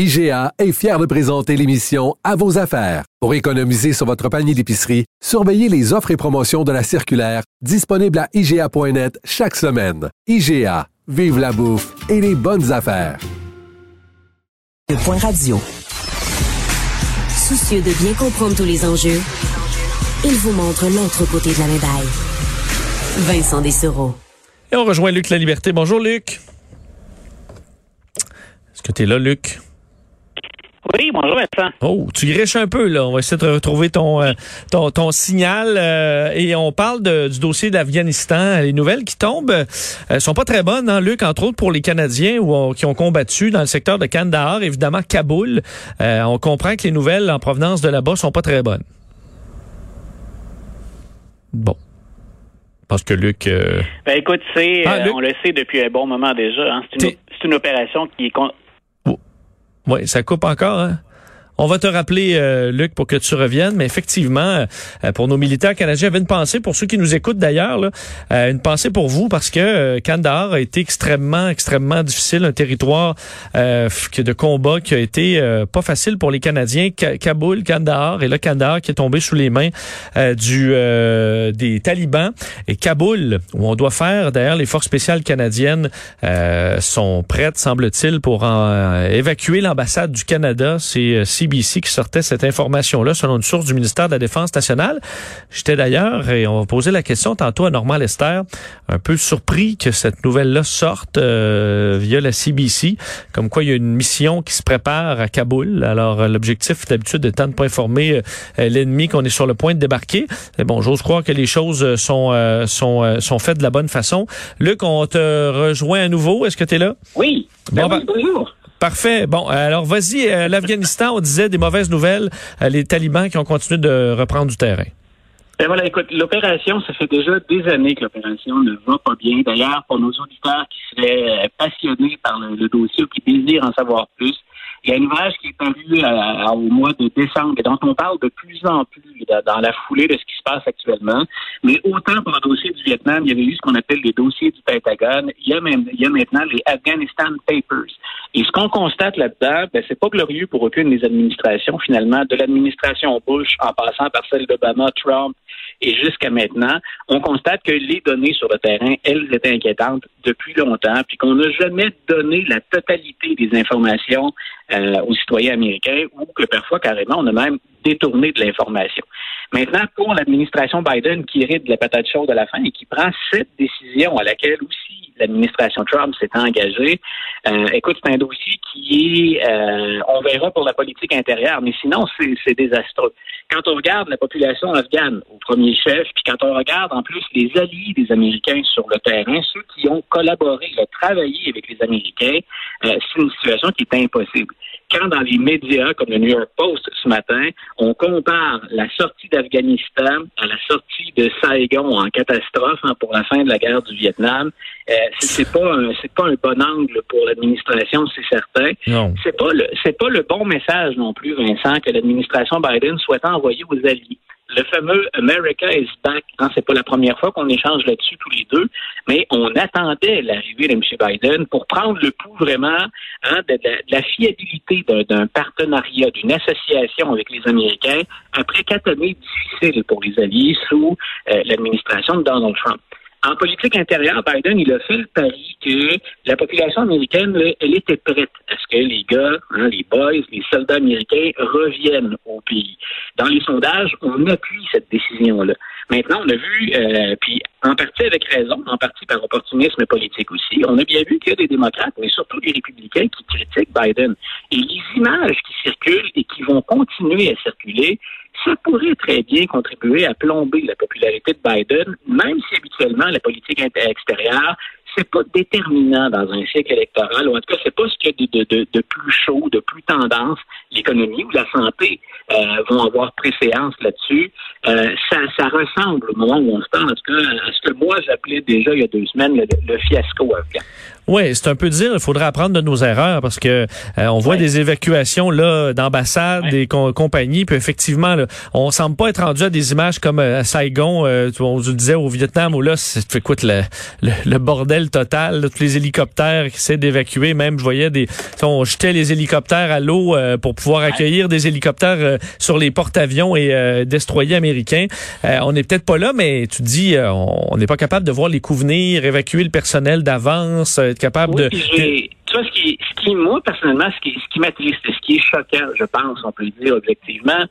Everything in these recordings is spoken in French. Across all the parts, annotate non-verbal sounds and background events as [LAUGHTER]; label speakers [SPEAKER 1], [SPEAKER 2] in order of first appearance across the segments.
[SPEAKER 1] IGA est fier de présenter l'émission À vos affaires. Pour économiser sur votre panier d'épicerie, surveillez les offres et promotions de la circulaire disponible à IGA.net chaque semaine. IGA, vive la bouffe et les bonnes affaires.
[SPEAKER 2] Le point radio. Soucieux de bien comprendre tous les enjeux, il vous montre l'autre côté de la médaille. Vincent Dessereau.
[SPEAKER 3] Et on rejoint Luc La Liberté. Bonjour Luc. Est-ce que tu es là, Luc?
[SPEAKER 4] Oui, bonjour Vincent.
[SPEAKER 3] Oh, tu griches un peu là. On va essayer de retrouver ton euh, ton, ton, signal euh, et on parle de, du dossier d'Afghanistan. Les nouvelles qui tombent euh, sont pas très bonnes, hein, Luc, entre autres pour les Canadiens qui ont combattu dans le secteur de Kandahar, évidemment Kaboul. on comprend que les nouvelles en provenance de là-bas sont pas très bonnes. Bon. Parce que Luc.
[SPEAKER 4] Ben écoute, c'est, ah, on le sait depuis un bon moment déjà. Hein. C'est, une, c'est une opération qui est
[SPEAKER 3] oui, ça coupe encore, hein? On va te rappeler, euh, Luc, pour que tu reviennes, mais effectivement, euh, pour nos militaires canadiens, j'avais une pensée pour ceux qui nous écoutent d'ailleurs, euh, une pensée pour vous parce que Kandahar a été extrêmement, extrêmement difficile, un territoire de combat qui a été pas facile pour les Canadiens. Kaboul, Kandahar, et là Kandahar qui est tombé sous les mains du des talibans et Kaboul, où on doit faire, d'ailleurs, les forces spéciales canadiennes sont prêtes, semble-t-il, pour évacuer l'ambassade du Canada. C'est CBC qui sortait cette information-là selon une source du ministère de la Défense nationale. J'étais d'ailleurs, et on va poser la question tantôt à Normand Lester, un peu surpris que cette nouvelle-là sorte euh, via la CBC, comme quoi il y a une mission qui se prépare à Kaboul. Alors euh, l'objectif d'habitude étant de pas informer euh, l'ennemi qu'on est sur le point de débarquer. Mais bon, j'ose croire que les choses sont, sont, sont faites de la bonne façon. Luc, on te rejoint à nouveau. Est-ce que tu es là?
[SPEAKER 4] Oui. Bon, ben, bonjour.
[SPEAKER 3] Parfait. Bon, alors vas-y, euh, l'Afghanistan, on disait des mauvaises nouvelles, euh, les talibans qui ont continué de reprendre du terrain.
[SPEAKER 4] Ben voilà, écoute, l'opération, ça fait déjà des années que l'opération ne va pas bien. D'ailleurs, pour nos auditeurs qui seraient euh, passionnés par le, dossier ou qui désirent en savoir plus, il y a une ouvrage qui est paru au mois de décembre et dont on parle de plus en plus dans la foulée de ce qui se passe actuellement. Mais autant pour le dossier du Vietnam, il y avait eu ce qu'on appelle les dossiers du Pentagone. Il y a, il y a maintenant les Afghanistan Papers. Et ce qu'on constate là-dedans, ben, c'est pas glorieux pour aucune des administrations, finalement, de l'administration Bush en passant par celle d'Obama, Trump et jusqu'à maintenant. On constate que les données sur le terrain, elles étaient inquiétantes depuis longtemps, puis qu'on n'a jamais donné la totalité des informations euh, aux citoyens américains ou que parfois, carrément, on a même détourné de l'information. Maintenant, pour l'administration Biden qui hérite de la patate chaude à la fin et qui prend cette décision à laquelle aussi l'administration Trump s'est engagée. Euh, écoute, c'est un dossier qui est, euh, on verra pour la politique intérieure, mais sinon, c'est désastreux. Quand on regarde la population afghane au premier chef, puis quand on regarde en plus les alliés des Américains sur le terrain, ceux qui ont collaboré, travaillé avec les Américains, euh, c'est une situation qui est impossible quand dans les médias comme le New York Post ce matin, on compare la sortie d'Afghanistan à la sortie de Saigon en catastrophe hein, pour la fin de la guerre du Vietnam, euh, c'est pas c'est pas un bon angle pour l'administration, c'est certain. Non. C'est pas le c'est pas le bon message non plus, Vincent, que l'administration Biden souhaite envoyer aux alliés le fameux America is back. Hein, c'est pas la première fois qu'on échange là-dessus tous les deux, mais on attendait l'arrivée de M. Biden pour prendre le pouls vraiment hein, de, la fiabilité d'un partenariat, d'une association avec les Américains après quatre années difficiles pour les alliés sous euh, l'administration de Donald Trump. En politique intérieure, Biden, il a fait le pari que la population américaine, elle était prête à ce que les gars, hein, les boys, les soldats américains reviennent au pays. Dans les sondages, on appuie cette décision-là. Maintenant, on a vu, euh, puis en partie avec raison, en partie par opportunisme politique aussi, on a bien vu qu'il y a des démocrates, mais surtout des républicains qui critiquent Biden. Et les images qui circulent et qui vont continuer à circuler, ça pourrait très bien contribuer à plomber la popularité de Biden, même si habituellement la politique extérieure c'est pas déterminant dans un cycle électoral, ou en tout cas, c'est pas ce qu'il y a de, plus chaud, de plus tendance. l'économie ou la santé euh, vont avoir préséance là-dessus. Euh, ça, ressemble au moment où on se en tout cas, à ce que moi j'appelais déjà il y a deux semaines le, le fiasco afghan.
[SPEAKER 3] Oui, c'est un peu dire, il faudrait apprendre de nos erreurs parce que euh, on voit des évacuations là d'ambassades, des compagnies, puis effectivement, là, on semble pas être rendu à des images comme euh, à Saigon, euh, on vous le disait au Vietnam, où là, c'est écoute le, le, bordel total, tous les hélicoptères qui essaient d'évacuer, même je voyais des, on jetait les hélicoptères à l'eau pour pouvoir accueillir des hélicoptères sur les porte-avions et destroyers américains. on n'est peut-être pas là, mais tu dis, on n'est pas capable de voir les coups venir, évacuer le personnel d'avance capable de...
[SPEAKER 4] Tu vois, ce qui, ce qui, moi, personnellement, ce qui, ce qui m'attriste, ce qui est choquant, je pense, on peut le dire objectivement,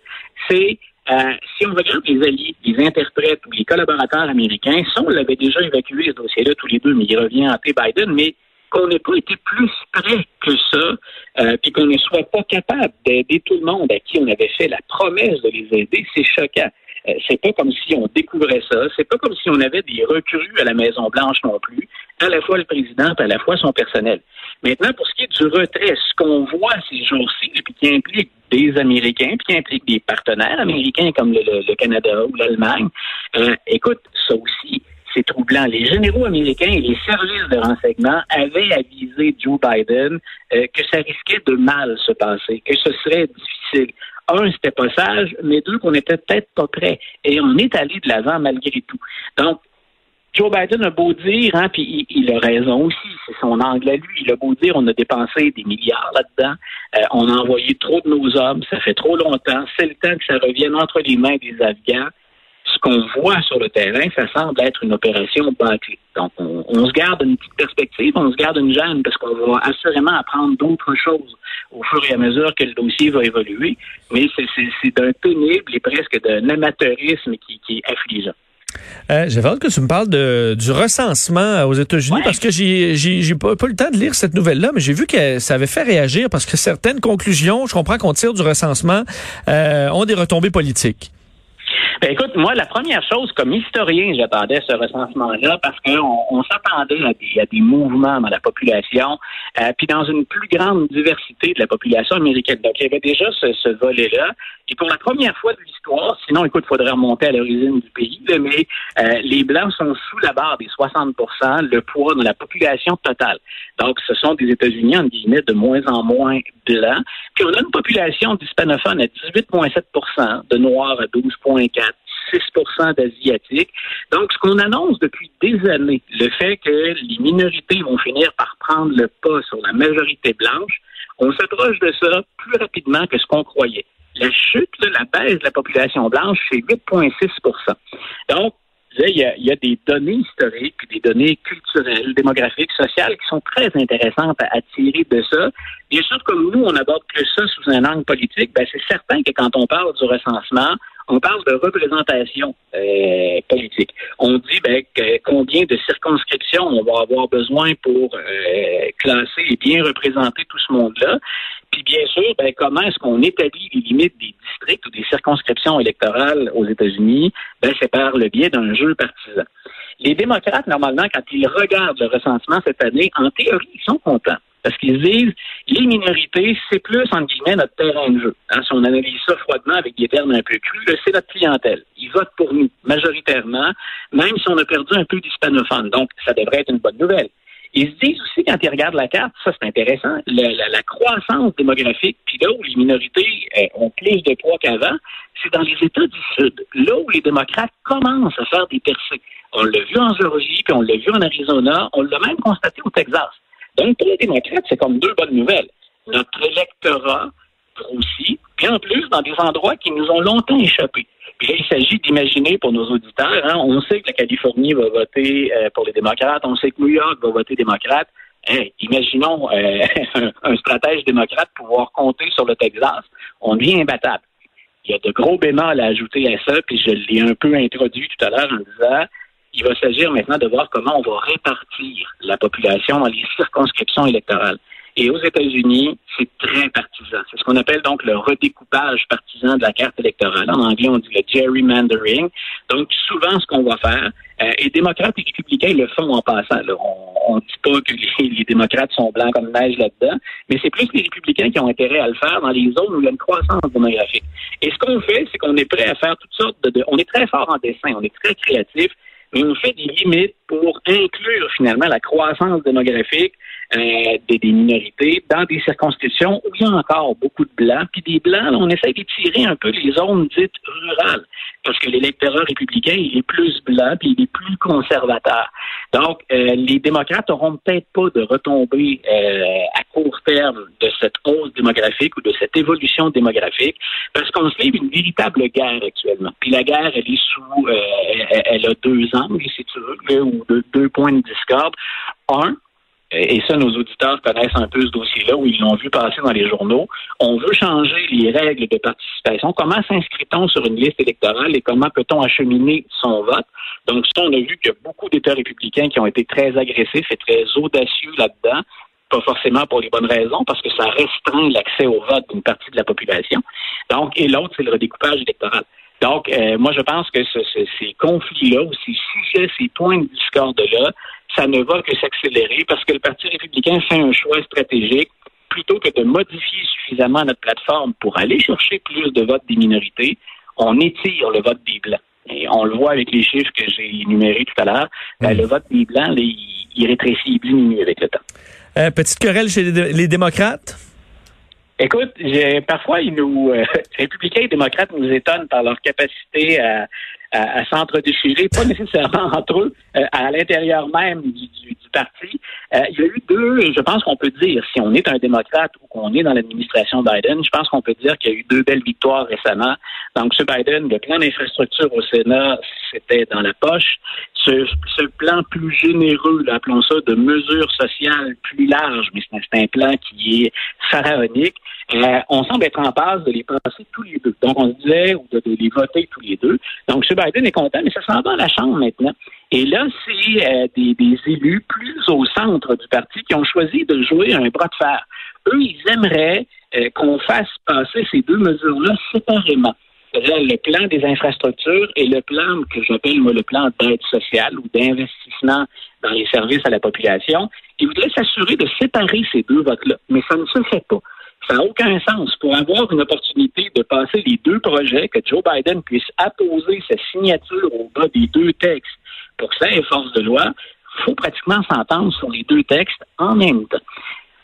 [SPEAKER 4] c'est euh, si on regarde les alliés, les interprètes ou les collaborateurs américains, si on l'avait déjà évacué ce dossier-là tous les deux, mais il revient à Biden, mais qu'on n'ait pas été plus près que ça, euh, puis qu'on ne soit pas capable d'aider tout le monde à qui on avait fait la promesse de les aider, c'est choquant. Euh, c'est pas comme si on découvrait ça. C'est pas comme si on avait des recrues à la Maison Blanche non plus, à la fois le président, à la fois son personnel. Maintenant, pour ce qui est du retrait, ce qu'on voit ces jours-ci, puis qui implique des Américains, puis qui implique des partenaires américains comme le, Canada ou l'Allemagne, euh, écoute, ça aussi, c'est troublant. Les généraux américains et les services de renseignement avaient avisé Joe Biden euh, que ça risquait de mal se passer, que ce serait difficile un, c'était pas sage, mais deux, qu'on était peut-être pas prêt. Et on est allé de l'avant malgré tout. Donc, Joe Biden a beau dire, hein, puis il, a raison aussi, c'est son angle à lui. Il a beau dire, on a dépensé des milliards là-dedans, euh, on a envoyé trop de nos hommes, ça fait trop longtemps, c'est le temps que ça revienne entre les mains des Afghans ce qu'on voit sur le terrain, ça semble être une opération bâclée. Donc, on, se garde une petite perspective, on se garde une gêne, parce qu'on va assurément apprendre d'autres choses au fur et à mesure que le dossier va évoluer. Mais c'est d'un pénible et presque d'un amateurisme qui, qui est affligeant.
[SPEAKER 3] Euh, J'avais hâte que tu me parles de, du recensement aux États-Unis parce que j'ai j'ai pas, pas, le temps de lire cette nouvelle-là, mais j'ai vu que ça avait fait réagir parce que certaines conclusions, je comprends qu'on tire du recensement, euh, ont des retombées politiques.
[SPEAKER 4] Ben, écoute, moi, la première chose, comme historien, j'attendais ce recensement-là parce qu'on on, s'attendait à des, à des mouvements dans la population, euh, puis dans une plus grande diversité de la population américaine. Donc, il y avait déjà ce, ce volet-là. Et pour la première fois de l'histoire, sinon, écoute, il faudrait remonter à l'origine du pays, mais euh, les Blancs sont sous la barre des 60% le poids dans la population totale. Donc, ce sont des États-Unis, en guillemets, de moins en moins blancs. Puis on a une population d'hispanophones à 18,7 de Noirs à 12,4 6 d'Asiatiques. Donc, ce qu'on annonce depuis des années, le fait que les minorités vont finir par prendre le pas sur la majorité blanche, on s'approche de ça plus rapidement que ce qu'on croyait. La chute, la baisse de la population blanche, c'est 8,6% Donc, il y, a, des données historiques, des données culturelles, démographiques, sociales qui sont très intéressantes à, tirer de ça. Bien sûr, comme nous, on aborde que ça sous un angle politique, ben c'est certain que quand on parle du recensement, on parle de représentation euh, politique. On dit ben, combien de circonscriptions on va avoir besoin pour euh, classer et bien représenter tout ce monde-là. Puis bien sûr, ben, comment est-ce qu'on établit les limites des districts ou des circonscriptions électorales aux États-Unis? Ben, c'est par le biais d'un jeu partisan. Les démocrates, normalement, quand ils regardent le recensement cette année, en théorie, ils sont contents. Parce qu'ils disent, les minorités, c'est plus, entre guillemets, notre terrain de jeu. Hein, si on analyse ça froidement avec des termes un peu crus, c'est notre clientèle. Ils votent pour nous, majoritairement, même si on a perdu un peu d'hispanophones. Donc, ça devrait être une bonne nouvelle. Ils se disent aussi, quand ils regardent la carte, ça c'est intéressant, la, croissance démographique, puis là où les minorités euh, ont plus de poids qu'avant, c'est dans les États du Sud, là où les démocrates commencent à faire des percées. On l'a vu en Géorgie, puis on l'a vu en Arizona, on l'a même constaté au Texas. Donc, pour les démocrates, c'est comme deux bonnes nouvelles. Notre électorat grossit, puis en plus, dans des endroits qui nous ont longtemps échappé. Puis là, il s'agit d'imaginer pour nos auditeurs, hein, on sait que la Californie va voter euh, pour les démocrates, on sait que New York va voter démocrate. imaginons euh, [LAUGHS] un, stratège démocrate pouvoir compter sur le Texas. On devient imbattable. Il y a de gros bémols à ajouter à ça, puis je l'ai un peu introduit tout à l'heure en disant il va s'agir maintenant de voir comment on va répartir la population dans les circonscriptions électorales. Et aux États-Unis, c'est très partisan. C'est ce qu'on appelle donc le redécoupage partisan de la carte électorale. En anglais, on dit le gerrymandering. Donc, souvent, ce qu'on va faire, euh, et démocrates et républicains le font en passant. On ne dit pas que les, démocrates sont blancs comme neige là-dedans, mais c'est plus les républicains qui ont intérêt à le faire dans les zones où il y a une croissance démographique. Et ce qu'on fait, c'est qu'on est prêt à faire toutes sortes de... On est très fort en dessin, on est très créatif, mais on fait des limites pour inclure finalement la croissance démographique euh, des, minorités dans des circonscriptions où il y a encore beaucoup de blancs. Puis des blancs, on essaie d'étirer un peu les zones dites rurales, parce que l'électorat républicain, il est plus blanc, puis il est plus conservateur. Donc, euh, les démocrates auront peut-être pas de retombées euh, à court terme de cette hausse démographique ou de cette évolution démographique, parce qu'on se livre une véritable guerre actuellement. Puis la guerre, elle est sous, elle, a deux angles, si tu veux, ou deux, deux points de discorde. Un, et ça, nos auditeurs connaissent un peu ce dossier-là, où ils l'ont vu passer dans les journaux. On veut changer les règles de participation. Comment s'inscrit-on sur une liste électorale et comment peut-on acheminer son vote? Donc, ça, on a vu qu'il y a beaucoup d'États républicains qui ont été très agressifs et très audacieux là-dedans. Pas forcément pour les bonnes raisons, parce que ça restreint l'accès au vote d'une partie de la population. Donc, et l'autre, c'est le redécoupage électoral. Donc, euh, moi, je pense que ces conflits-là, ou ces sujets, ces points de discorde-là, ça ne va que s'accélérer parce que le Parti républicain fait un choix stratégique plutôt que de modifier suffisamment notre plateforme pour aller chercher plus de votes des minorités, on étire le vote des Blancs. Et on le voit avec les chiffres que j'ai énumérés tout à l'heure. Ben, le vote des Blancs, il, rétrécit, il diminue avec le temps.
[SPEAKER 3] Euh, petite querelle chez les, démocrates?
[SPEAKER 4] Écoute, parfois, ils nous, euh, [LAUGHS] républicains et démocrates nous étonnent par leur capacité à, à, s'entre-déchirer, pas [LAUGHS] nécessairement entre eux, euh, à l'intérieur même du, parti. Euh, il y a eu deux, je pense qu'on peut dire, si on est un démocrate ou qu'on est dans l'administration Biden, je pense qu'on peut dire qu'il y a eu deux belles victoires récemment. Donc, ce Biden, le plan d'infrastructure au Sénat, c'était dans la poche. Ce, plan plus généreux, appelons ça, de mesures sociales plus larges, mais c'est un plan qui est pharaonique. Euh, on semble être en passe de les passer tous les deux. Donc, on disait, ou de, les voter tous les deux. Donc, M. Biden est content, mais ça s'en va à la Chambre maintenant. Et là, c'est euh, des, élus plus au centre du parti qui ont choisi de jouer un bras de fer. Eux, ils aimeraient euh, qu'on fasse passer ces deux mesures-là séparément. Le plan des infrastructures et le plan que j'appelle le plan d'aide sociale ou d'investissement dans les services à la population. Ils voudraient s'assurer de séparer ces deux votes-là, mais ça ne se fait pas. Ça n'a aucun sens. Pour avoir une opportunité de passer les deux projets, que Joe Biden puisse apposer sa signature au bas des deux textes pour que ça ait force de loi, il faut pratiquement s'entendre sur les deux textes en même temps.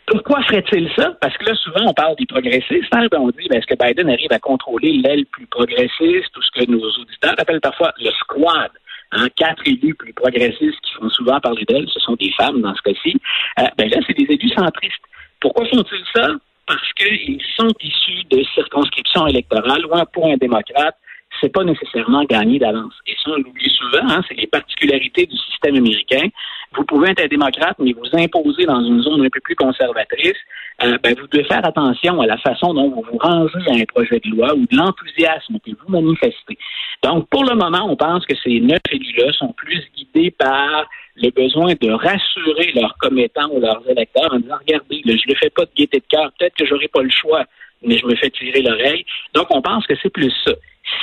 [SPEAKER 4] Pourquoi ferait-il ça? Parce que là, souvent, on parle des progressistes. Hein? On dit, ben, est-ce que Biden arrive à contrôler l'aile plus progressiste ou ce que nos auditeurs appellent parfois le squad? Hein? Quatre élus plus progressistes qui font souvent parler d'elle, ce sont des femmes dans ce cas-ci. Euh, ben là, c'est des élus centristes. Pourquoi font-ils ça? parce qu'ils sont issus de circonscriptions électorales où pour un démocrate, c'est pas nécessairement gagné d'avance. Et ça, on l'oublie souvent, hein, c'est les particularités du système américain. Vous pouvez être un démocrate, mais vous imposer dans une zone un peu plus conservatrice, euh, ben, vous devez faire attention à la façon dont vous vous rangez à un projet de loi ou de l'enthousiasme que vous manifestez. Donc, pour le moment, on pense que ces neuf élus-là sont plus guidés par le besoin de rassurer leurs commettants ou leurs électeurs en disant, regardez, je ne fais pas de gaieté de cœur, peut-être que j'aurai pas le choix, mais je me fais tirer l'oreille. Donc, on pense que c'est plus ça.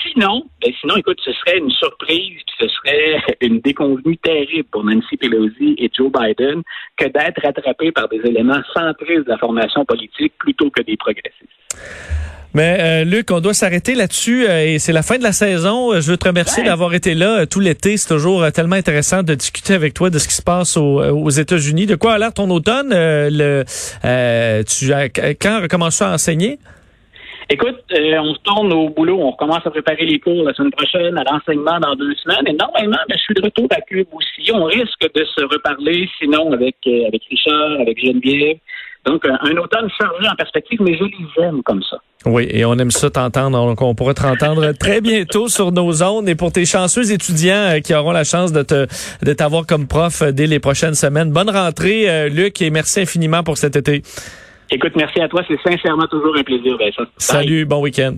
[SPEAKER 4] Sinon, ben sinon, écoute, ce serait une surprise, puis ce serait [LAUGHS] une déconvenue terrible pour Nancy Pelosi et Joe Biden que d'être rattrapés par des éléments centristes de la formation politique plutôt que des progressistes.
[SPEAKER 3] Mais euh, Luc, on doit s'arrêter là-dessus euh, et c'est la fin de la saison. Euh, je veux te remercier d'avoir été là tout l'été. C'est toujours tellement intéressant de discuter avec toi de ce qui se passe aux, États-Unis. De quoi a l'air ton automne Le, tu as, quand recommences-tu à enseigner?
[SPEAKER 4] Écoute, on se tourne au boulot, on recommence à préparer les cours la semaine prochaine, à l'enseignement dans deux semaines. Et normalement, ben, je suis de retour à Cube aussi. On risque de se reparler, sinon avec avec Richard, avec Geneviève. Donc, un automne chargé en perspective, mais je les aime comme ça.
[SPEAKER 3] Oui, et on aime ça t'entendre. Donc, on pourra te entendre [LAUGHS] très bientôt sur nos ondes. Et pour tes chanceux étudiants euh, qui auront la chance de te de t'avoir comme prof euh, dès les prochaines semaines, bonne rentrée, euh, Luc, et merci infiniment pour cet été.
[SPEAKER 4] Écoute, merci à toi. C'est sincèrement toujours un plaisir, Vincent.
[SPEAKER 3] Salut, bon week-end.